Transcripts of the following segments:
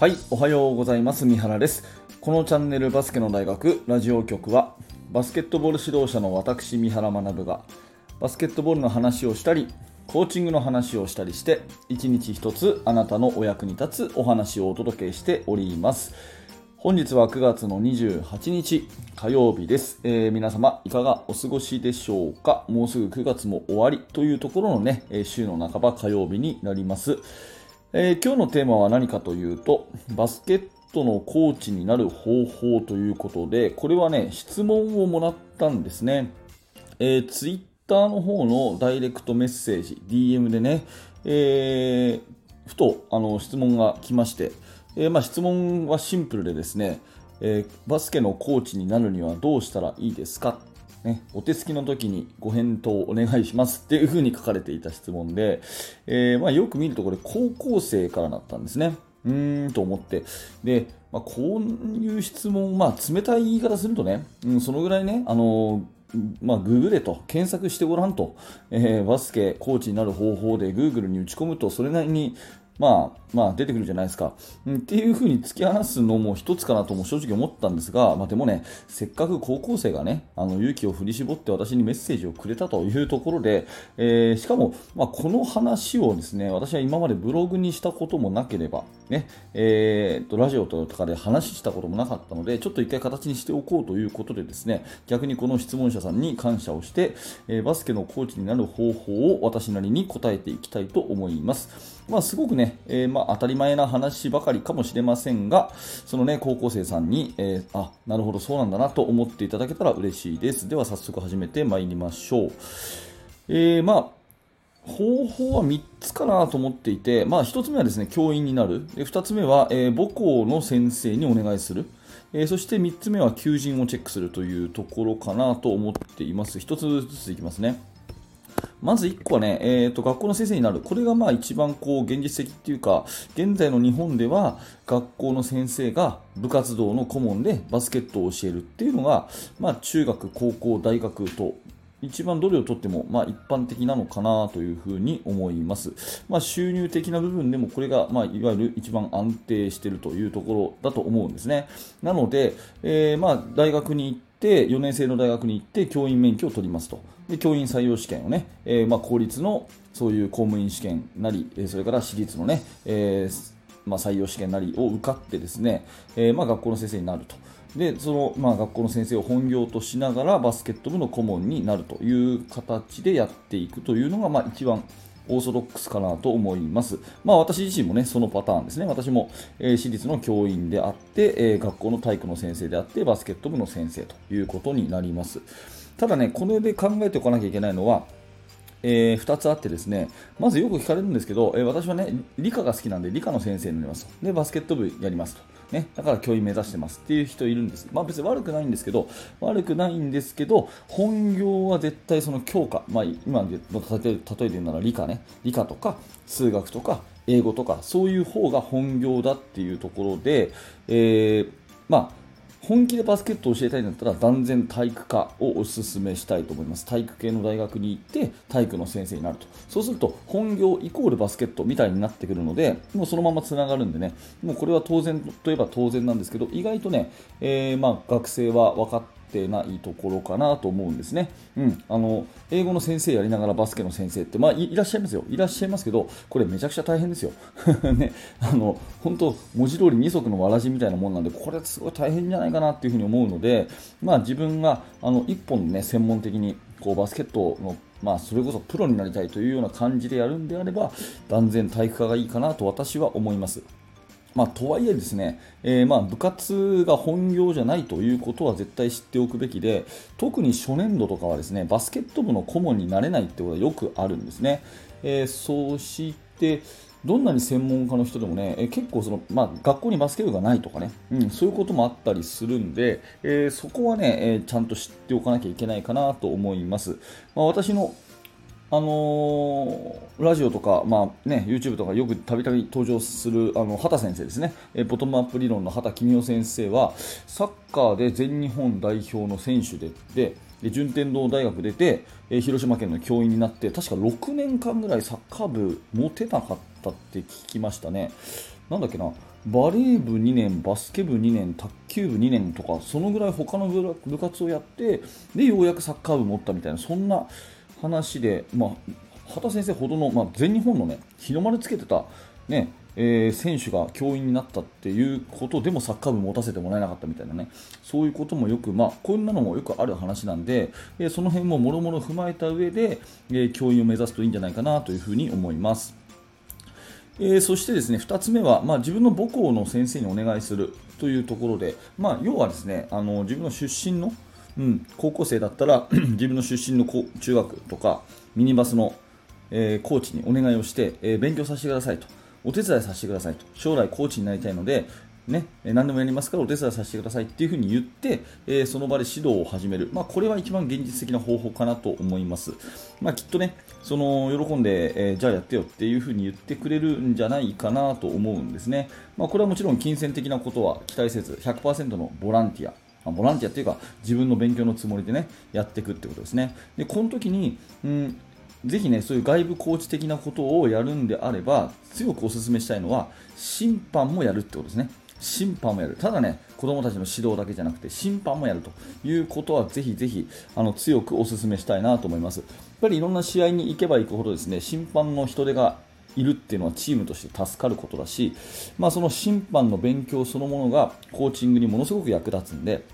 はい、おはようございます。三原です。このチャンネルバスケの大学ラジオ局は、バスケットボール指導者の私、三原学が、バスケットボールの話をしたり、コーチングの話をしたりして、一日一つあなたのお役に立つお話をお届けしております。本日は9月の28日火曜日です、えー皆様いかがお過ごしでしょうか？もうすぐ9月も終わりというところのね、週の半ば火曜日になります。えー今日のテーマは何かというと、バスケットのコーチになる方法ということで、これはね、質問をもらったんですね。えー、ツイッターの方のダイレクトメッセージ、DM でね、えーふとあの質問が来まして、えーまあ、質問はシンプルでですね、えーバスケのコーチになるにはどうしたらいいですかね、お手つきの時にご返答お願いしますっていうふうに書かれていた質問で、えーまあ、よく見るとこれ高校生からだったんですね。うーんと思って。で、まあ、こういう質問、まあ、冷たい言い方するとね、うん、そのぐらいね、あのまあ、ググれと、検索してごらんと、えーバスケコーチになる方法で Google に打ち込むと、それなりに、まあ、まあ、出てくるじゃないですか。うんっていうふうに突き放すのも一つかなとも正直思ったんですが、まあ、でもね、せっかく高校生がね、あの勇気を振り絞って私にメッセージをくれたというところで、えーしかも、まあ、この話をですね、私は今までブログにしたこともなければ、ね、えーと、ラジオとかで話したこともなかったので、ちょっと一回形にしておこうということでですね、逆にこの質問者さんに感謝をして、えーバスケのコーチになる方法を私なりに答えていきたいと思います。まあ、すごくね、えーま、当たり前な話ばかりかもしれませんが、そのね、高校生さんに、えーあ、なるほど、そうなんだなと思っていただけたら嬉しいです。では、早速始めてまいりましょう。えーまあ方法は3つかなと思っていて、まあ、1つ目はですね教員になる、で2つ目は、えー母校の先生にお願いする、えーそして3つ目は求人をチェックするというところかなと思っています。1つずついきますね。まず1個はね、えーと、学校の先生になる。これがまあ一番こう現実的っていうか、現在の日本では学校の先生が部活動の顧問でバスケットを教えるっていうのが、まあ中学、高校、大学と一番どれをとっても、まあ、一般的なのかなというふうに思います。まあ、収入的な部分でもこれが、まあ、いわゆる一番安定しているというところだと思うんですね。なので、えーまあ、大学に行って、4年生の大学に行って教員免許を取りますと。で教員採用試験をね、えーまあ、公立のそういう公務員試験なり、それから私立のね、えーまあ、採用試験なりを受かってですね、えまあ、学校の先生になると。でその、まあ、学校の先生を本業としながらバスケット部の顧問になるという形でやっていくというのが、まあ、一番オーソドックスかなと思います。まあ私自身もね、そのパターンですね。私も、えー私立の教員であって、えー学校の体育の先生であって、バスケット部の先生ということになります。ただね、これで考えておかなきゃいけないのは、え2つあってですね、まずよく聞かれるんですけど、えー私はね、理科が好きなんで理科の先生になりますと。で、バスケット部やりますと。ね、だから教員目指してますっていう人いるんです。まあ別に悪くないんですけど、悪くないんですけど、本業は絶対その教科、まあ今で例え例えて言うなら理科ね、理科とか数学とか英語とか、そういう方が本業だっていうところで、えーまあ本気でバスケットを教えたいんだったら断然体育科をおすすめしたいと思います。体育系の大学に行って体育の先生になると。そうすると本業イコールバスケットみたいになってくるのでもうそのままつながるんでね。もうこれは当然といえば当然なんですけど意外とね、えーまあ、学生は分かってってないところかなと思うんですね。うん、あの英語の先生やりながらバスケの先生って、まあ、いらっしゃいますよ、いらっしゃいますけど、これめちゃくちゃ大変ですよ。ね、あの本当、文字通り二足のわらじみたいなもんなんで、これすごい大変じゃないかなっていうふうに思うので、まあ、自分があの一本ね、専門的にこうバスケットのまあ、それこそプロになりたいというような感じでやるんであれば、断然体育科がいいかなと私は思います。まあ、とはいえですね、えーまあ部活が本業じゃないということは絶対知っておくべきで特に初年度とかはですねバスケット部の顧問になれないってことはよくあるんですね、えーそしてどんなに専門家の人でもね、え結構その、まあ、学校にバスケ部がないとかね、うん、そういうこともあったりするんで、えーそこはね、えーちゃんと知っておかなきゃいけないかなと思います。まあ、私のあのーラジオとか、まあね、YouTube とかよくたびたび登場するあの畑先生ですね、えボトムアップ理論の畑公夫先生はサッカーで全日本代表の選手ででで順天堂大学出て、え広島県の教員になって確か6年間ぐらいサッカー部持てなかったって聞きましたね。なんだっけな、バレー部2年、バスケ部2年、卓球部2年とか、そのぐらい他の部活をやって、で、ようやくサッカー部持ったみたいな、そんな話で、まあ、畑先生ほどの、まあ、全日本のね、日の丸つけてた、ね、えー、選手が教員になったっていうことでもサッカー部持たせてもらえなかったみたいなねそういうこともよく、まあ、こんなのもよくある話なんで、えー、その辺ももろもろ踏まえた上で、えー、教員を目指すといいんじゃないかなというふうに思います。えー、そしてですね2つ目は、まあ、自分の母校の先生にお願いするというところで、まあ、要はですねあの自分の出身の、うん、高校生だったら 自分の出身の中学とかミニバスの、えー、コーチにお願いをして、えー、勉強させてくださいと。お手伝いさせてくださいと。将来コーチになりたいのでね、何でもやりますからお手伝いさせてくださいっていうふうに言って、えー、その場で指導を始める、まあ、これは一番現実的な方法かなと思います、まあ、きっとねその喜んで、えー、じゃあやってよっていうふうに言ってくれるんじゃないかなと思うんですね、まあ、これはもちろん金銭的なことは期待せず100%のボランティア。ボランティアっていうか自分の勉強のつもりでねやっていくってことですねでこの時に、うんぜひね、そういう外部コーチ的なことをやるんであれば、強くお勧めしたいのは、審判もやるってことですね。審判もやる。ただね、子供たちの指導だけじゃなくて、審判もやるということは、ぜひぜひ、あの、強くお勧めしたいなと思います。やっぱりいろんな試合に行けば行くほどですね、審判の人手がいるっていうのはチームとして助かることだし、まあ、その審判の勉強そのものがコーチングにものすごく役立つんで、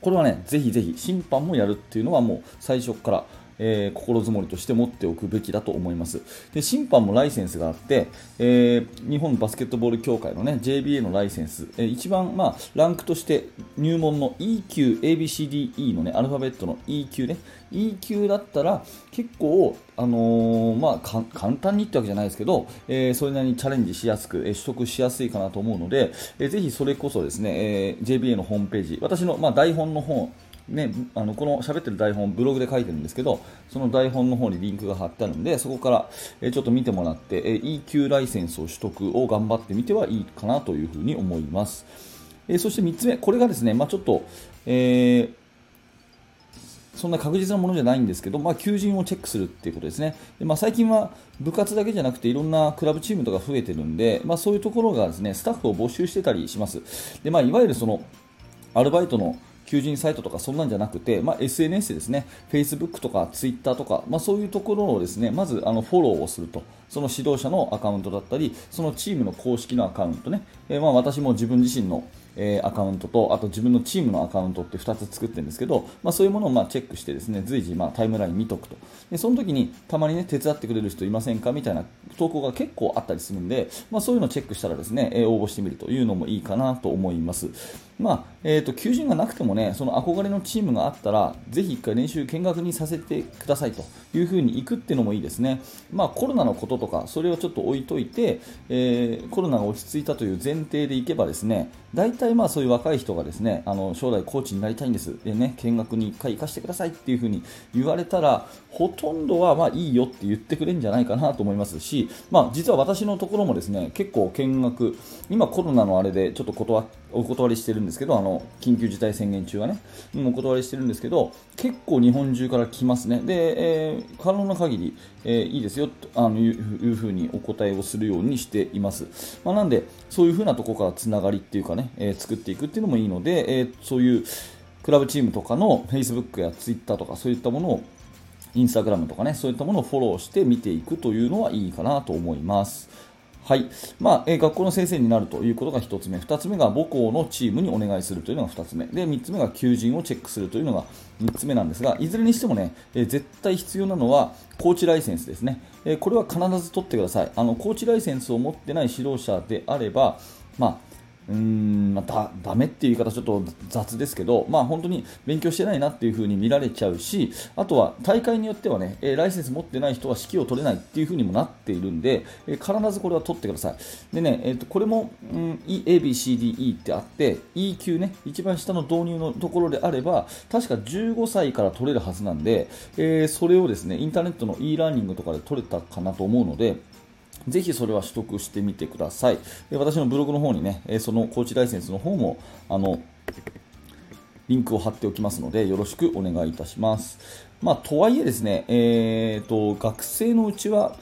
これはね、ぜひぜひ審判もやるっていうのはもう最初からえー、心づもりとして持っておくべきだと思います。で審判もライセンスがあって、えー、日本バスケットボール協会の、ね、JBA のライセンス、えー、一番、まあ、ランクとして入門の E 級 ABCDE の、ね、アルファベットの E 級ね。E 級だったら結構、あのー、まあ、簡単にってわけじゃないですけど、えー、それなりにチャレンジしやすく、えー、取得しやすいかなと思うので、えー、ぜひそれこそですね、えー、JBA のホームページ私の、まあ、台本の本ね、あのこの喋ってる台本ブログで書いてるんですけどその台本の方にリンクが貼ってあるんでそこから、えちょっと見てもらって、え EQ ライセンスを取得を頑張ってみてはいいかなというふうに思います、えそして3つ目これがですね、まあ、ちょっと、えーそんな確実なものじゃないんですけど、まあ、求人をチェックするっていうことですね。でまあ、最近は部活だけじゃなくていろんなクラブチームとか増えてるんで、まあ、そういうところがですねスタッフを募集してたりします。でまあ、いわゆるそのアルバイトの求人サイトとかそんなんじゃなくて、まあ、SNS ですね、Facebook とか Twitter とか、まあ、そういうところをですねまずあのフォローをすると、その指導者のアカウントだったり、そのチームの公式のアカウントね、えー、まあ私も自分自身のえ、アカウントとあと自分のチームのアカウントって2つ作ってるんですけど、まあ、そういうものをまあチェックしてですね随時まあタイムライン見とくと。でその時にたまに、ね、手伝ってくれる人いませんか？みたいな投稿が結構あったりするんで、まあ、そういうのをチェックしたらですね、え、応募してみるというのもいいかなと思います。まあえーと、求人がなくてもねその憧れのチームがあったらぜひ1回練習見学にさせてくださいというふうに行くっていうのもいいですね、まあ、コロナのこととかそれをちょっと置いといて、えー、コロナが落ち着いたという前提でいけばですね大体まあそういう若い人がですねあの将来コーチになりたいんです。で、ね、見学に1回行かせてくださいっていうふうに言われたらほとんどはまあいいよって言ってくれるんじゃないかなと思いますし、まあ、実は私のところもですね結構見学今コロナのあれでちょっと断お断りしてるんですけどあの緊急事態宣言中はね。お断りしてるんですけど結構日本中から来ますね。で、えー、可能な限り、えー、いいですよとあのいうふうにお答えをするようにしています、まあ、なんでそういうふうなところからつながりっていうかね、えー、作っていくっていうのもいいので、えー、そういうクラブチームとかの Facebook や Twitter とかそういったものをインスタグラムとかね、そういったものをフォローして見ていくというのはいいかなと思います。はい。まあ、え学校の先生になるということが1つ目。2つ目が母校のチームにお願いするというのが2つ目。で、3つ目が求人をチェックするというのが3つ目なんですが、いずれにしてもね、え絶対必要なのはコーチライセンスですね。えこれは必ず取ってください。あの、コーチライセンスを持ってない指導者であれば、まあ、うーん、また、ダメっていう言い方ちょっと雑ですけど、まあ本当に勉強してないなっていう風に見られちゃうし、あとは大会によってはねえ、ライセンス持ってない人は指揮を取れないっていう風にもなっているんで、え必ずこれは取ってください。でね、えー、とこれも、うん、ABCDE ってあって、E 級ね、一番下の導入のところであれば、確か15歳から取れるはずなんで、えー、それをですね、インターネットの e ラーニングとかで取れたかなと思うので、ぜひそれは取得してみてください。で私のブログの方にね、そのコーチライセンスの方も、あの、リンクを貼っておきますので、よろしくお願いいたします。まあ、とはいえですね、えーと、学生のうちは、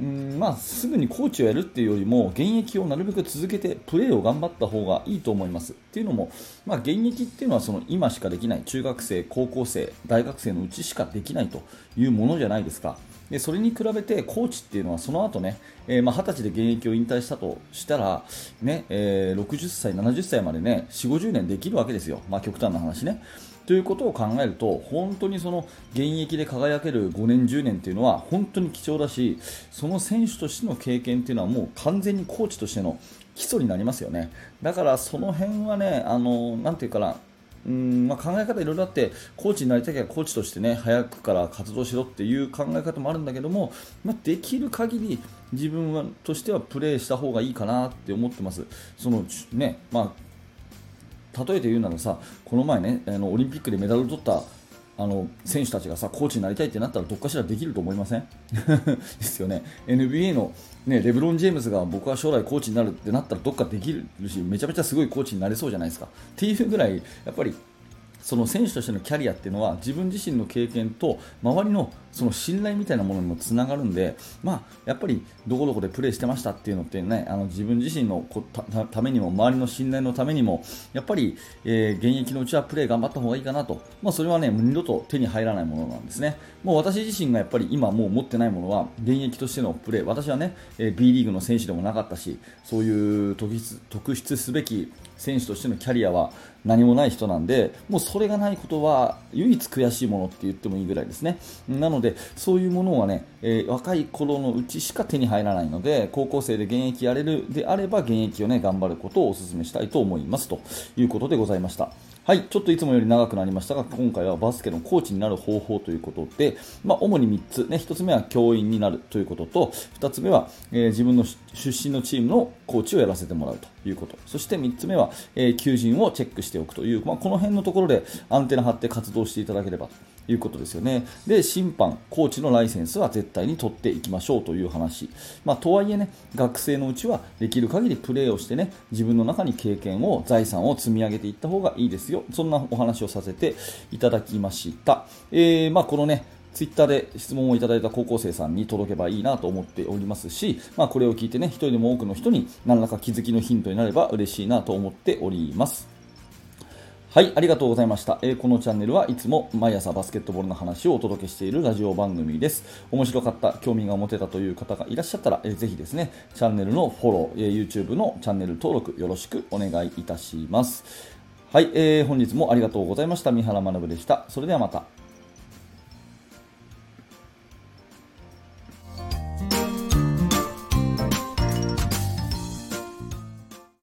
うんまあ、すぐにコーチをやるっていうよりも現役をなるべく続けてプレーを頑張った方がいいと思います。っていうのも、まあ、現役っていうのはその今しかできない中学生、高校生、大学生のうちしかできないというものじゃないですか。でそれに比べてコーチっていうのはその後ね、えー、まあ20歳で現役を引退したとしたら、ねえー、60歳、70歳までね4 50年できるわけですよ、まあ、極端な話ね。ということを考えると本当にその現役で輝ける5年、10年というのは本当に貴重だしその選手としての経験というのはもう完全にコーチとしての基礎になりますよね。だからその辺はね、あのなていうかな、うんまあ、考え方いろいろあってコーチになりたきゃコーチとしてね早くから活動しろっていう考え方もあるんだけども、まあ、できる限り自分はとしてはプレーした方がいいかなって思ってます。そのねまあ例えて言うならさこの前ねあのオリンピックでメダルを取ったあの選手たちがさコーチになりたいってなったらどっかしらできると思いません？ですよね。NBA の、ね、レブロン・ジェームズが僕は将来コーチになるってなったらどっかできるしめちゃめちゃすごいコーチになれそうじゃないですか。っていうぐらいやっぱりその選手としてのキャリアっていうのは自分自身の経験と周りのその信頼みたいなものにもつながるんで、まあ、やっぱりどこどこでプレーしてましたっていうのってねあの自分自身のためにも周りの信頼のためにもやっぱり、えー、現役のうちはプレー頑張った方がいいかなと、まあ、それはね二度と手に入らないものなんですね。もう私自身がやっぱり今もう持ってないものは現役としてのプレー私はね、えー、B リーグの選手でもなかったしそういう特筆特筆すべき選手としてのキャリアは何もない人なんでもうそれがないことは唯一悔しいものって言ってもいいぐらいですね。なのでそういうものはね、えー、若い頃のうちしか手に入らないので高校生で現役やれるであれば現役をね頑張ることをお勧めしたいと思いますということでございました。はい、ちょっといつもより長くなりましたが、今回はバスケのコーチになる方法ということで、まあ、主に3つ、ね、1つ目は教員になるということと、2つ目は、えー、自分の出身のチームのコーチをやらせてもらうということ、そして3つ目は、えー、求人をチェックしておくという、まあ、この辺のところでアンテナ張って活動していただければということですよね。で、審判、コーチのライセンスは絶対に取っていきましょうという話。まあ、とはいえね、学生のうちはできる限りプレーをしてね、自分の中に経験を、財産を積み上げていった方がいいですよ。そんなお話をさせていただきました。えー、まあ、このね、ツイッターで質問をいただいた高校生さんに届けばいいなと思っておりますし、まあ、これを聞いてね、一人でも多くの人に何らか気づきのヒントになれば嬉しいなと思っております。はい、ありがとうございました、えー、このチャンネルはいつも毎朝バスケットボールの話をお届けしているラジオ番組です。面白かった、興味が持てたという方がいらっしゃったら、えー、ぜひですね、チャンネルのフォロー、えー、YouTube のチャンネル登録よろしくお願いいたします。はい、えー、本日もありがとうございました。三原学でした。それではまた。